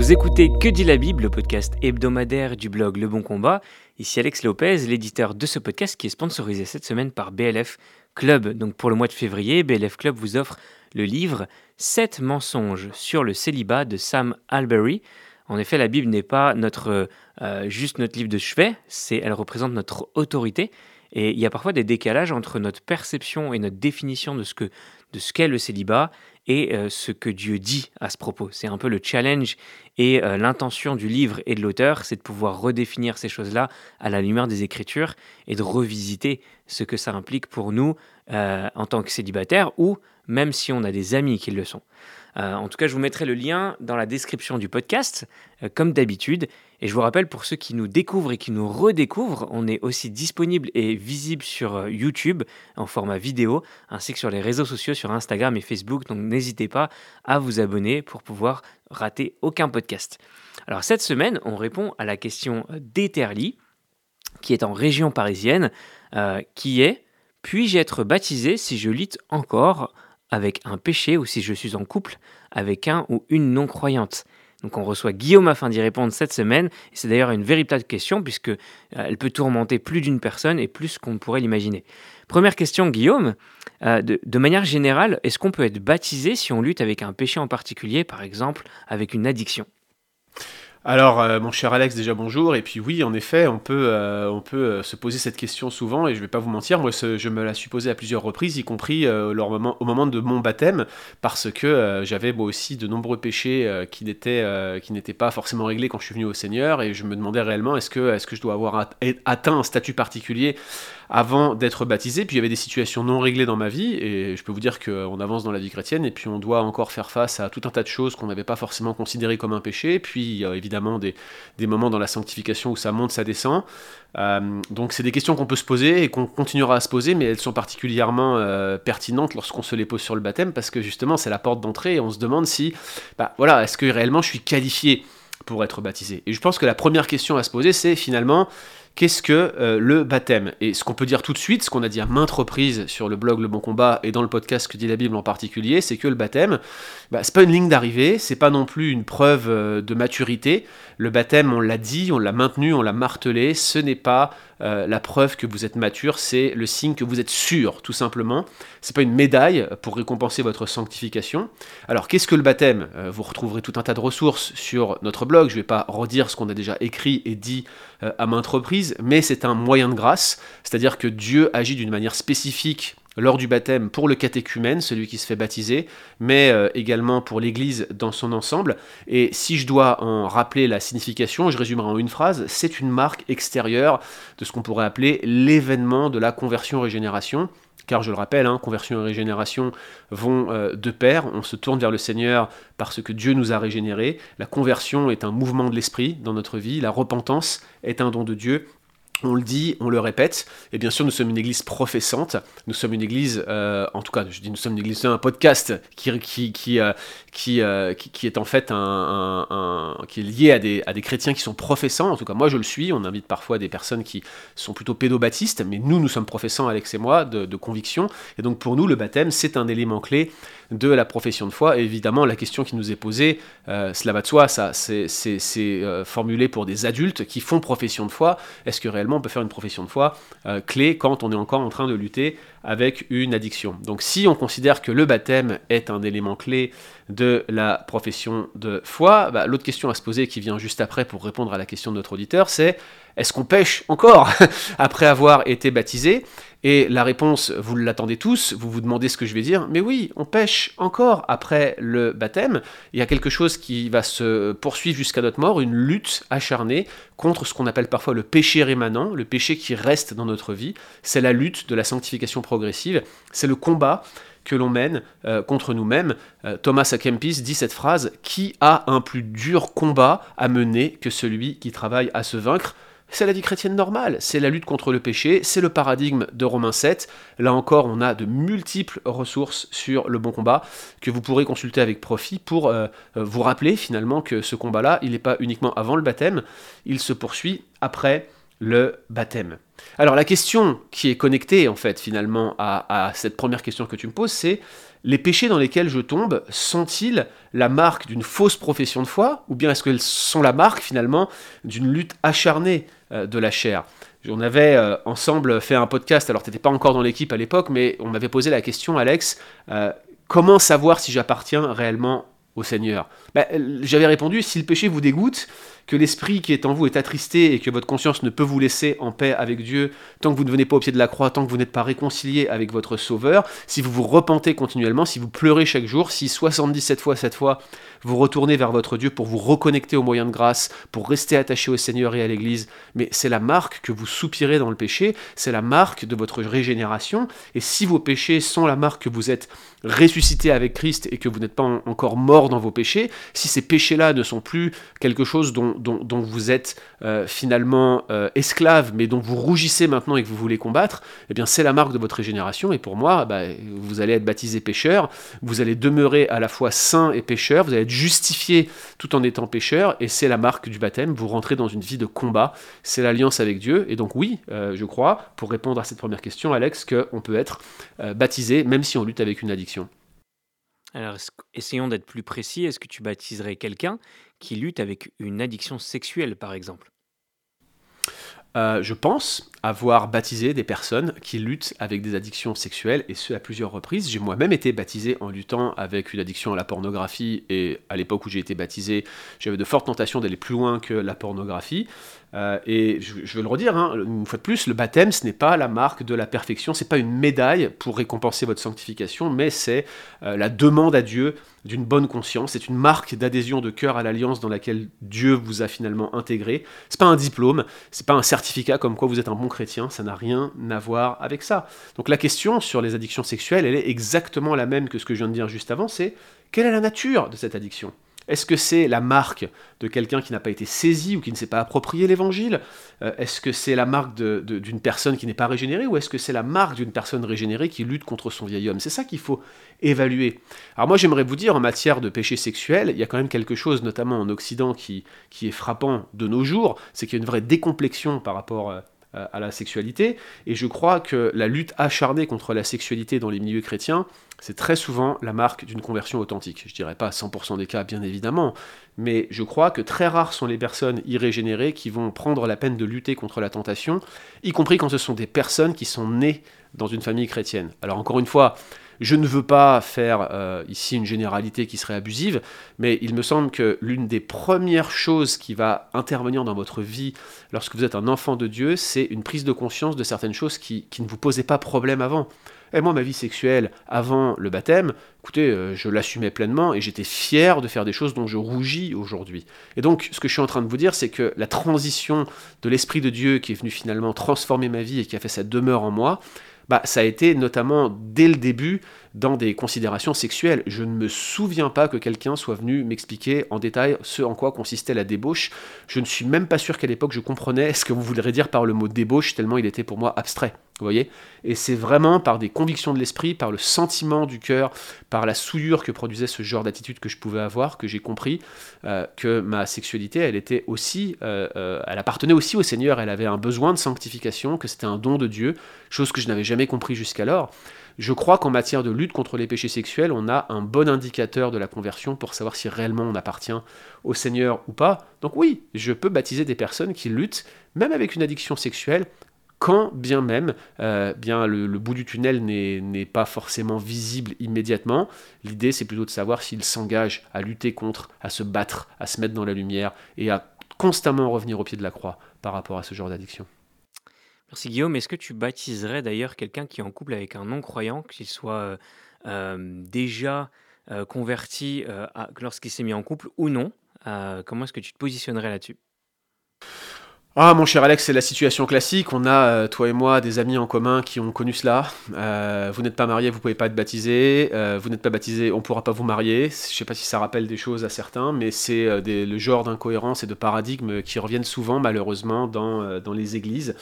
Vous écoutez Que dit la Bible, le podcast hebdomadaire du blog Le Bon Combat. Ici Alex Lopez, l'éditeur de ce podcast qui est sponsorisé cette semaine par BLF Club. Donc pour le mois de février, BLF Club vous offre le livre 7 mensonges sur le célibat de Sam Albury. En effet, la Bible n'est pas notre, euh, juste notre livre de chevet, c'est, elle représente notre autorité. Et il y a parfois des décalages entre notre perception et notre définition de ce que de ce qu'est le célibat et euh, ce que Dieu dit à ce propos. C'est un peu le challenge et euh, l'intention du livre et de l'auteur, c'est de pouvoir redéfinir ces choses-là à la lumière des Écritures et de revisiter ce que ça implique pour nous en tant que célibataires ou même si on a des amis qui le sont. Euh, en tout cas, je vous mettrai le lien dans la description du podcast, euh, comme d'habitude. Et je vous rappelle, pour ceux qui nous découvrent et qui nous redécouvrent, on est aussi disponible et visible sur euh, YouTube en format vidéo, ainsi que sur les réseaux sociaux, sur Instagram et Facebook. Donc n'hésitez pas à vous abonner pour pouvoir rater aucun podcast. Alors cette semaine, on répond à la question d'Eterly, qui est en région parisienne, qui est puis-je être baptisé si je lutte encore avec un péché ou si je suis en couple avec un ou une non-croyante? Donc on reçoit Guillaume afin d'y répondre cette semaine. C'est d'ailleurs une véritable question puisque euh, elle peut tourmenter plus d'une personne et plus qu'on pourrait l'imaginer. Première question, Guillaume. Euh, de, manière générale, est-ce qu'on peut être baptisé si on lutte avec un péché en particulier, par exemple avec une addiction? Alors, euh, mon cher Alex, déjà bonjour. Et puis oui, en effet, on peut, euh, on peut euh, se poser cette question souvent, et je ne vais pas vous mentir, moi je me la suis posée à plusieurs reprises, y compris au moment de mon baptême, parce que j'avais moi aussi de nombreux péchés qui n'étaient pas forcément réglés quand je suis venu au Seigneur, et je me demandais réellement est-ce que, est -ce que je dois avoir atteint un statut particulier avant d'être baptisé. Puis il y avait des situations non réglées dans ma vie, et je peux vous dire qu'on avance dans la vie chrétienne, et puis on doit encore faire face à tout un tas de choses qu'on n'avait pas forcément considérées comme un péché. Puis il y a évidemment des, moments dans la sanctification où ça monte, ça descend. Euh, donc c'est des questions qu'on peut se poser et qu'on continuera à se poser, mais elles sont particulièrement euh, pertinentes lorsqu'on se les pose sur le baptême, parce que justement c'est la porte d'entrée, et on se demande si, bah voilà, est-ce que réellement je suis qualifié pour être baptisé? Et je pense que la première question à se poser, c'est finalement, Qu'est-ce que euh, le baptême? Et ce qu'on peut dire tout de suite, ce qu'on a dit à maintes reprises sur le blog Le Bon Combat et dans le podcast que dit la Bible en particulier, c'est que le baptême, bah, c'est pas une ligne d'arrivée, c'est pas non plus une preuve euh, de maturité. Le baptême, on l'a dit, on l'a maintenu, on l'a martelé, ce n'est pas euh, la preuve que vous êtes mature, c'est le signe que vous êtes sûr, tout simplement. C'est pas une médaille pour récompenser votre sanctification. Alors, qu'est-ce que le baptême? Vous retrouverez tout un tas de ressources sur notre blog. Je vais pas redire ce qu'on a déjà écrit et dit à maintes reprises mais c'est un moyen de grâce, c'est-à-dire que Dieu agit d'une manière spécifique lors du baptême pour le catéchumène, celui qui se fait baptiser, mais euh, également pour l'Église dans son ensemble. Et si je dois en rappeler la signification, je résumerai en une phrase, c'est une marque extérieure de ce qu'on pourrait appeler l'événement de la conversion-régénération. Car je le rappelle, hein, conversion et régénération vont euh, de pair, on se tourne vers le Seigneur parce que Dieu nous a régénérés. La conversion est un mouvement de l'esprit dans notre vie, la repentance est un don de Dieu, on le dit, on le répète, et bien sûr nous sommes une église professante, nous sommes une église, euh, en tout cas je dis nous sommes une église, un podcast qui, qui, qui, euh, euh, qui, qui, est en fait un, qui est lié à des, à des chrétiens qui sont professants, en tout cas moi je le suis, on invite parfois des personnes qui sont plutôt pédobaptistes, mais nous nous sommes professants Alex et moi de, conviction, et donc pour nous le baptême c'est un élément clé de la profession de foi. Et évidemment, la question qui nous est posée, cela va de soi, ça, c'est formulé pour des adultes qui font profession de foi. Est-ce que réellement on peut faire une profession de foi euh, clé quand on est encore en train de lutter avec une addiction. Donc si on considère que le baptême est un élément clé de la profession de foi, bah, l'autre question à se poser qui vient juste après pour répondre à la question de notre auditeur, c'est est-ce qu'on pêche encore après avoir été baptisé? Et la réponse, vous l'attendez tous, vous vous demandez ce que je vais dire, mais oui, on pêche encore après le baptême. Il y a quelque chose qui va se poursuivre jusqu'à notre mort, une lutte acharnée contre ce qu'on appelle parfois le péché rémanent, le péché qui reste dans notre vie. C'est la lutte de la sanctification progressive, c'est le combat que l'on mène euh, contre nous-mêmes. Euh, Thomas Kempis dit cette phrase Qui a un plus dur combat à mener que celui qui travaille à se vaincre? C'est la vie chrétienne normale, c'est la lutte contre le péché, c'est le paradigme de Romains 7. Là encore, on a de multiples ressources sur le bon combat que vous pourrez consulter avec profit pour euh, vous rappeler finalement que ce combat-là, il n'est pas uniquement avant le baptême, il se poursuit après le baptême. Alors la question qui est connectée en fait finalement à, cette première question que tu me poses, c'est les péchés dans lesquels je tombe sont-ils la marque d'une fausse profession de foi ou bien est-ce qu'ils sont la marque finalement d'une lutte acharnée euh, de la chair On avait euh, ensemble fait un podcast, alors tu n'étais pas encore dans l'équipe à l'époque, mais on m'avait posé la question, Alex, euh, comment savoir si j'appartiens réellement au Seigneur? Ben, J'avais répondu, si le péché vous dégoûte, que l'esprit qui est en vous est attristé et que votre conscience ne peut vous laisser en paix avec Dieu tant que vous ne venez pas au pied de la croix, tant que vous n'êtes pas réconcilié avec votre Sauveur, si vous vous repentez continuellement, si vous pleurez chaque jour, si 77 fois cette fois vous retournez vers votre Dieu pour vous reconnecter au moyen de grâce, pour rester attaché au Seigneur et à l'Église, mais c'est la marque que vous soupirez dans le péché, c'est la marque de votre régénération, et si vos péchés sont la marque que vous êtes ressuscité avec Christ et que vous n'êtes pas encore mort dans vos péchés, si ces péchés-là ne sont plus quelque chose dont, dont, vous êtes euh, finalement euh, esclave, mais dont vous rougissez maintenant et que vous voulez combattre, eh bien c'est la marque de votre régénération, et pour moi, bah, vous allez être baptisé pécheur, vous allez demeurer à la fois saint et pécheur, vous allez justifié tout en étant pécheur, et c'est la marque du baptême, vous rentrez dans une vie de combat, c'est l'alliance avec Dieu, et donc oui, euh, je crois, pour répondre à cette première question, Alex, qu'on peut être baptisé même si on lutte avec une addiction. Alors, essayons d'être plus précis, est-ce que tu baptiserais quelqu'un qui lutte avec une addiction sexuelle, par exemple? Euh, je pense avoir baptisé des personnes qui luttent avec des addictions sexuelles, et ce à plusieurs reprises. J'ai moi-même été baptisé en luttant avec une addiction à la pornographie, et à l'époque où j'ai été baptisé, j'avais de fortes tentations d'aller plus loin que la pornographie. Euh, et je, veux le redire, hein, une fois de plus, le baptême, ce n'est pas la marque de la perfection, c'est pas une médaille pour récompenser votre sanctification, mais c'est euh, la demande à Dieu d'une bonne conscience, c'est une marque d'adhésion de cœur à l'alliance dans laquelle Dieu vous a finalement intégré. C'est pas un diplôme, c'est pas un certificat comme quoi vous êtes un bon chrétien, ça n'a rien à voir avec ça. Donc la question sur les addictions sexuelles, elle est exactement la même que ce que je viens de dire juste avant, c'est quelle est la nature de cette addiction? Est-ce que c'est la marque de quelqu'un qui n'a pas été saisi ou qui ne s'est pas approprié l'évangile? Euh, Est-ce que c'est la marque d'une personne qui n'est pas régénérée ou est-ce que c'est la marque d'une personne régénérée qui lutte contre son vieil homme? C'est ça qu'il faut évaluer. Alors moi j'aimerais vous dire en matière de péché sexuel, il y a quand même quelque chose, notamment en Occident, qui, qui est frappant de nos jours, c'est qu'il y a une vraie décomplexion par rapport euh, à la sexualité. Et je crois que la lutte acharnée contre la sexualité dans les milieux chrétiens, c'est très souvent la marque d'une conversion authentique. Je dirais pas à 100% des cas, bien évidemment, mais je crois que très rares sont les personnes irrégénérées qui vont prendre la peine de lutter contre la tentation, y compris quand ce sont des personnes qui sont nées dans une famille chrétienne. Alors encore une fois, je ne veux pas faire euh, ici une généralité qui serait abusive, mais il me semble que l'une des premières choses qui va intervenir dans votre vie lorsque vous êtes un enfant de Dieu, c'est une prise de conscience de certaines choses qui, qui ne vous posaient pas problème avant. Et moi, ma vie sexuelle avant le baptême, écoutez, euh, je l'assumais pleinement et j'étais fier de faire des choses dont je rougis aujourd'hui. Et donc, ce que je suis en train de vous dire, c'est que la transition de l'Esprit de Dieu qui est venu finalement transformer ma vie et qui a fait sa demeure en moi, bah, ça a été notamment dès le début dans des considérations sexuelles. Je ne me souviens pas que quelqu'un soit venu m'expliquer en détail ce en quoi consistait la débauche. Je ne suis même pas sûr qu'à l'époque je comprenais ce que vous voudrez dire par le mot débauche, tellement il était pour moi abstrait. Vous voyez Et c'est vraiment par des convictions de l'esprit, par le sentiment du cœur, par la souillure que produisait ce genre d'attitude que je pouvais avoir, que j'ai compris euh, que ma sexualité, elle était aussi, euh, euh, elle appartenait aussi au Seigneur, elle avait un besoin de sanctification, que c'était un don de Dieu, chose que je n'avais jamais compris jusqu'alors. Je crois qu'en matière de lutte contre les péchés sexuels, on a un bon indicateur de la conversion pour savoir si réellement on appartient au Seigneur ou pas. Donc oui, je peux baptiser des personnes qui luttent, même avec une addiction sexuelle, quand bien même euh, bien le, bout du tunnel n'est pas forcément visible immédiatement. L'idée, c'est plutôt de savoir s'ils s'engagent à lutter contre, à se battre, à se mettre dans la lumière et à constamment revenir au pied de la croix par rapport à ce genre d'addiction. Merci Guillaume. Est-ce que tu baptiserais d'ailleurs quelqu'un qui est en couple avec un non-croyant, qu'il soit euh, euh, déjà euh, converti lorsqu'il s'est mis en couple ou non? Comment est-ce que tu te positionnerais là-dessus? Ah mon cher Alex, c'est la situation classique. On a, toi et moi, des amis en commun qui ont connu cela. vous n'êtes pas marié, vous pouvez pas être baptisé. vous n'êtes pas baptisé, on pourra pas vous marier. Je sais pas si ça rappelle des choses à certains, mais c'est le genre d'incohérence et de paradigmes qui reviennent souvent malheureusement dans, dans les églises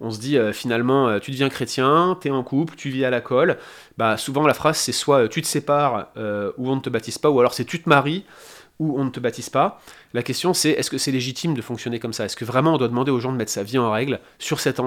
on se dit euh, finalement, euh, tu deviens chrétien, tu es en couple, tu vis à la colle. Bah, souvent, la phrase, c'est soit euh, tu te sépares ou on ne te baptise pas, ou alors c'est tu te maries ou on ne te baptise pas. La question, c'est est-ce que c'est légitime de fonctionner comme ça? Est-ce que vraiment on doit demander aux gens de mettre sa vie en règle sur cet,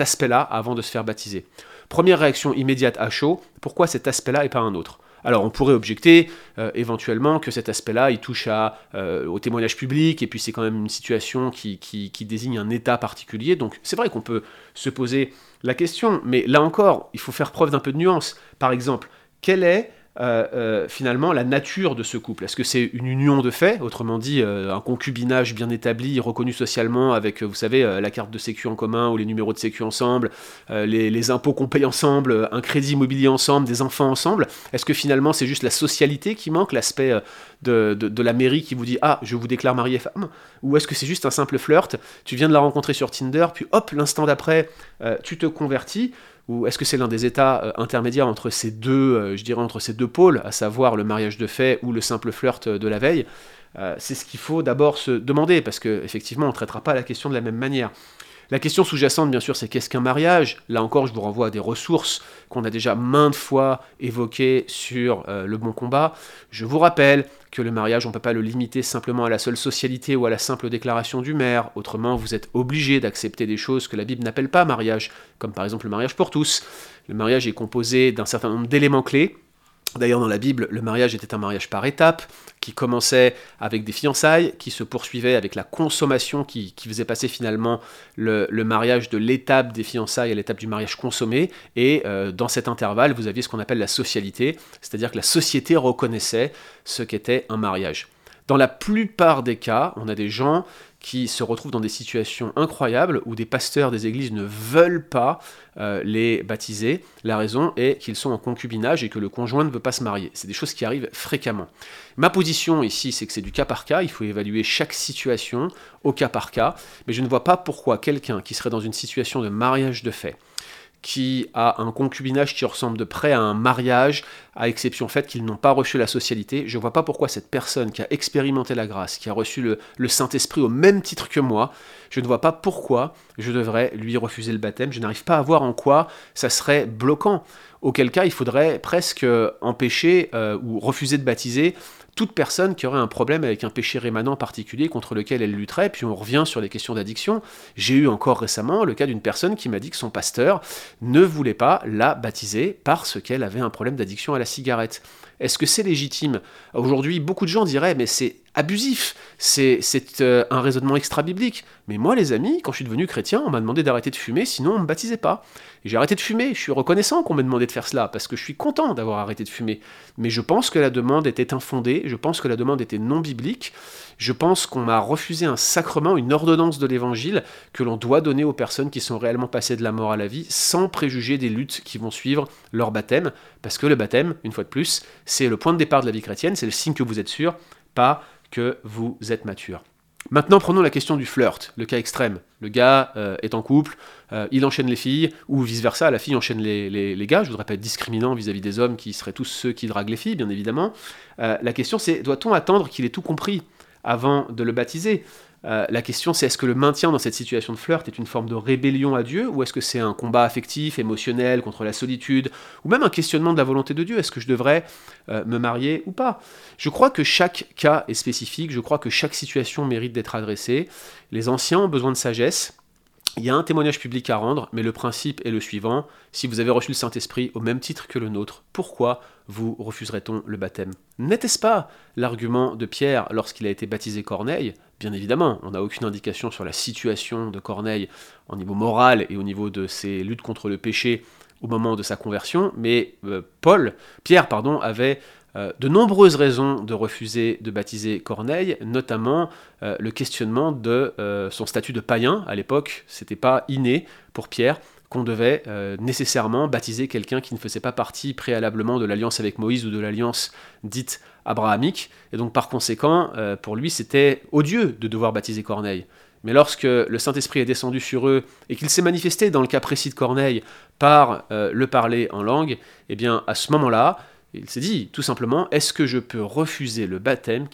aspect-là avant de se faire baptiser? Première réaction immédiate à chaud, pourquoi cet aspect-là et pas un autre? Alors on pourrait objecter euh, éventuellement que cet aspect-là, il touche euh, au témoignage public, et puis c'est quand même une situation qui, qui, désigne un état particulier, donc c'est vrai qu'on peut se poser la question, mais là encore, il faut faire preuve d'un peu de nuance. Par exemple, quelle est euh, euh, finalement la nature de ce couple. Est-ce que c'est une union de fait, autrement dit euh, un concubinage bien établi, reconnu socialement, avec, vous savez, la carte de sécu en commun ou les numéros de sécu ensemble, les, impôts qu'on paye ensemble, un crédit immobilier ensemble, des enfants ensemble. Est-ce que finalement c'est juste la socialité qui manque, l'aspect de, la mairie qui vous dit Ah, je vous déclare marié femme? Ou est-ce que c'est juste un simple flirt? Tu viens de la rencontrer sur Tinder, puis hop, l'instant d'après, tu te convertis ou est-ce que c'est l'un des états euh, intermédiaires entre ces deux, euh, je dirais entre ces deux pôles, à savoir le mariage de fait ou le simple flirt de la veille? Euh, C'est ce qu'il faut d'abord se demander, parce qu'effectivement, on ne traitera pas la question de la même manière. La question sous-jacente, bien sûr, c'est qu'est-ce qu'un mariage? Là encore, je vous renvoie à des ressources qu'on a déjà maintes fois évoquées sur euh, le bon combat. Je vous rappelle que le mariage, on ne peut pas le limiter simplement à la seule socialité ou à la simple déclaration du maire. Autrement, vous êtes obligé d'accepter des choses que la Bible n'appelle pas mariage, comme par exemple le mariage pour tous. Le mariage est composé d'un certain nombre d'éléments clés D'ailleurs, dans la Bible, le mariage était un mariage par étapes, qui commençait avec des fiançailles, qui se poursuivait avec la consommation, qui, faisait passer finalement le, mariage de l'étape des fiançailles à l'étape du mariage consommé. Et euh, dans cet intervalle, vous aviez ce qu'on appelle la socialité, c'est-à-dire que la société reconnaissait ce qu'était un mariage. Dans la plupart des cas, on a des gens qui se retrouvent dans des situations incroyables où des pasteurs des églises ne veulent pas euh, les baptiser. La raison est qu'ils sont en concubinage et que le conjoint ne veut pas se marier. C'est des choses qui arrivent fréquemment. Ma position ici, c'est que c'est du cas par cas. Il faut évaluer chaque situation au cas par cas. Mais je ne vois pas pourquoi quelqu'un qui serait dans une situation de mariage de fait, qui a un concubinage qui ressemble de près à un mariage, à exception fait qu'ils n'ont pas reçu la socialité. Je ne vois pas pourquoi cette personne qui a expérimenté la grâce, qui a reçu le, le Saint-Esprit au même titre que moi, je ne vois pas pourquoi je devrais lui refuser le baptême. Je n'arrive pas à voir en quoi ça serait bloquant. Auquel cas, il faudrait presque empêcher euh, ou refuser de baptiser toute personne qui aurait un problème avec un péché rémanent particulier contre lequel elle lutterait, puis on revient sur les questions d'addiction. J'ai eu encore récemment le cas d'une personne qui m'a dit que son pasteur ne voulait pas la baptiser parce qu'elle avait un problème d'addiction à la cigarette. Est-ce que c'est légitime? Aujourd'hui, beaucoup de gens diraient, mais c'est abusif, c'est euh, un raisonnement extra-biblique. Mais moi, les amis, quand je suis devenu chrétien, on m'a demandé d'arrêter de fumer, sinon on ne me baptisait pas. J'ai arrêté de fumer, je suis reconnaissant qu'on m'ait demandé de faire cela, parce que je suis content d'avoir arrêté de fumer. Mais je pense que la demande était infondée, je pense que la demande était non biblique, je pense qu'on m'a refusé un sacrement, une ordonnance de l'évangile que l'on doit donner aux personnes qui sont réellement passées de la mort à la vie, sans préjuger des luttes qui vont suivre leur baptême, parce que le baptême, une fois de plus, c'est le point de départ de la vie chrétienne, c'est le signe que vous êtes sûr, pas que vous êtes mature. Maintenant, prenons la question du flirt, le cas extrême. Le gars euh, est en couple, euh, il enchaîne les filles, ou vice-versa, la fille enchaîne les, gars. Je ne voudrais pas être discriminant vis-à-vis des hommes qui seraient tous ceux qui draguent les filles, bien évidemment. Euh, la question c'est, doit-on attendre qu'il ait tout compris avant de le baptiser? Euh, la question c'est est-ce que le maintien dans cette situation de flirt est une forme de rébellion à Dieu ou est-ce que c'est un combat affectif, émotionnel contre la solitude ou même un questionnement de la volonté de Dieu Est-ce que je devrais euh, me marier ou pas? Je crois que chaque cas est spécifique, je crois que chaque situation mérite d'être adressée. Les anciens ont besoin de sagesse, il y a un témoignage public à rendre, mais le principe est le suivant. Si vous avez reçu le Saint-Esprit au même titre que le nôtre, pourquoi vous refuserait-on le baptême? N'était-ce pas l'argument de Pierre lorsqu'il a été baptisé Corneille? Bien évidemment, on n'a aucune indication sur la situation de Corneille au niveau moral et au niveau de ses luttes contre le péché au moment de sa conversion, mais euh, Paul, Pierre, pardon, avait de nombreuses raisons de refuser de baptiser Corneille, notamment euh, le questionnement de euh, son statut de païen. À l'époque, c'était pas inné pour Pierre qu'on devait nécessairement baptiser quelqu'un qui ne faisait pas partie préalablement de l'alliance avec Moïse ou de l'alliance dite abrahamique. Et donc par conséquent, pour lui, c'était odieux de devoir baptiser Corneille. Mais lorsque le Saint-Esprit est descendu sur eux et qu'il s'est manifesté dans le cas précis de Corneille par le parler en langue, eh bien à ce moment-là, il s'est dit tout simplement, est-ce que je peux refuser le baptême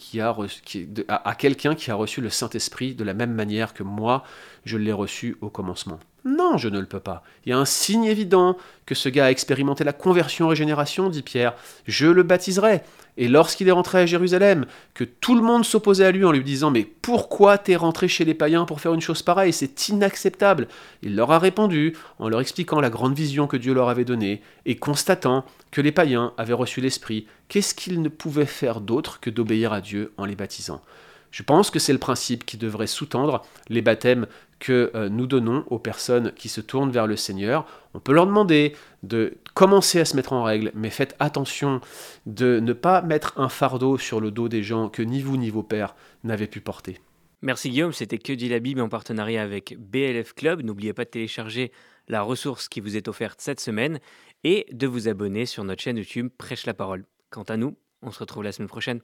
à, quelqu'un qui a reçu le Saint-Esprit de la même manière que moi, je l'ai reçu au commencement? Non, je ne le peux pas. Il y a un signe évident que ce gars a expérimenté la conversion régénération, dit Pierre. Je le baptiserai. Et lorsqu'il est rentré à Jérusalem, que tout le monde s'opposait à lui en lui disant Mais pourquoi t'es rentré chez les païens pour faire une chose pareille? C'est inacceptable. Il leur a répondu en leur expliquant la grande vision que Dieu leur avait donnée et constatant que les païens avaient reçu l'Esprit. Qu'est-ce qu'ils ne pouvaient faire d'autre que d'obéir à Dieu en les baptisant? Je pense que c'est le principe qui devrait sous-tendre les baptêmes que euh, nous donnons aux personnes qui se tournent vers le Seigneur. On peut leur demander de commencer à se mettre en règle, mais faites attention de ne pas mettre un fardeau sur le dos des gens que ni vous ni vos pères n'avaient pu porter. Merci Guillaume, c'était Que dit la Bible en partenariat avec BLF Club. N'oubliez pas de télécharger la ressource qui vous est offerte cette semaine et de vous abonner sur notre chaîne YouTube Prêche la parole. Quant à nous, on se retrouve la semaine prochaine.